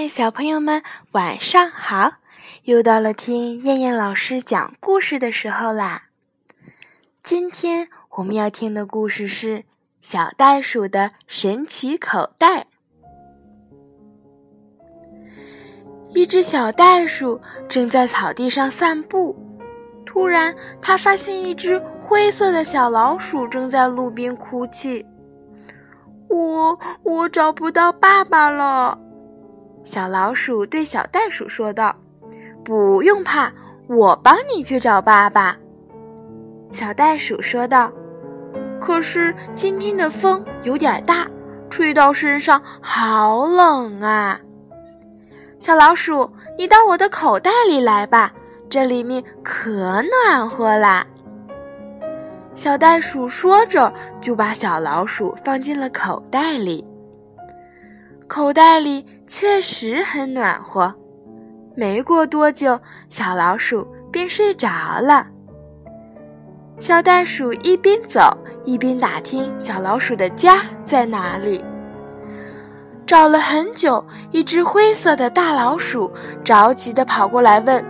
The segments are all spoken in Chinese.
嗨，小朋友们，晚上好！又到了听燕燕老师讲故事的时候啦。今天我们要听的故事是《小袋鼠的神奇口袋》。一只小袋鼠正在草地上散步，突然，它发现一只灰色的小老鼠正在路边哭泣。我我找不到爸爸了。小老鼠对小袋鼠说道：“不用怕，我帮你去找爸爸。”小袋鼠说道：“可是今天的风有点大，吹到身上好冷啊！”小老鼠，你到我的口袋里来吧，这里面可暖和啦。小袋鼠说着，就把小老鼠放进了口袋里。口袋里确实很暖和，没过多久，小老鼠便睡着了。小袋鼠一边走一边打听小老鼠的家在哪里。找了很久，一只灰色的大老鼠着急地跑过来问：“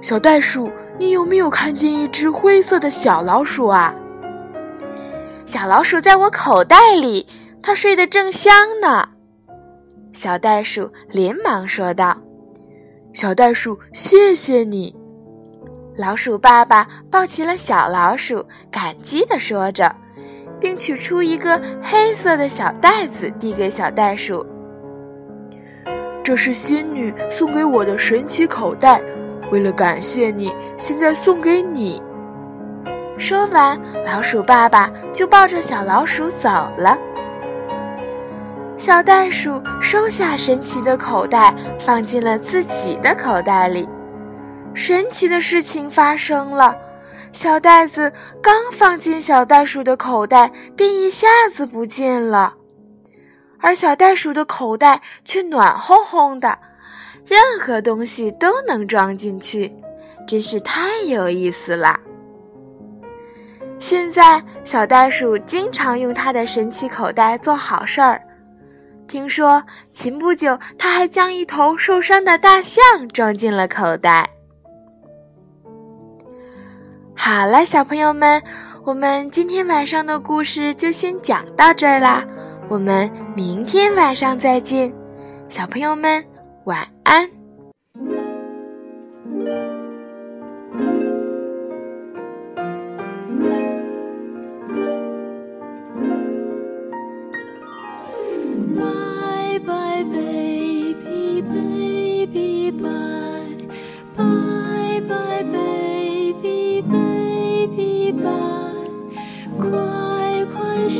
小袋鼠，你有没有看见一只灰色的小老鼠啊？”小老鼠在我口袋里，它睡得正香呢。小袋鼠连忙说道：“小袋鼠，谢谢你。”老鼠爸爸抱起了小老鼠，感激地说着，并取出一个黑色的小袋子递给小袋鼠：“这是仙女送给我的神奇口袋，为了感谢你，现在送给你。”说完，老鼠爸爸就抱着小老鼠走了。小袋鼠收下神奇的口袋，放进了自己的口袋里。神奇的事情发生了，小袋子刚放进小袋鼠的口袋，便一下子不见了，而小袋鼠的口袋却暖烘烘的，任何东西都能装进去，真是太有意思了。现在，小袋鼠经常用它的神奇口袋做好事儿。听说前不久，他还将一头受伤的大象装进了口袋。好了，小朋友们，我们今天晚上的故事就先讲到这儿啦，我们明天晚上再见，小朋友们晚安。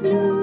Lulu.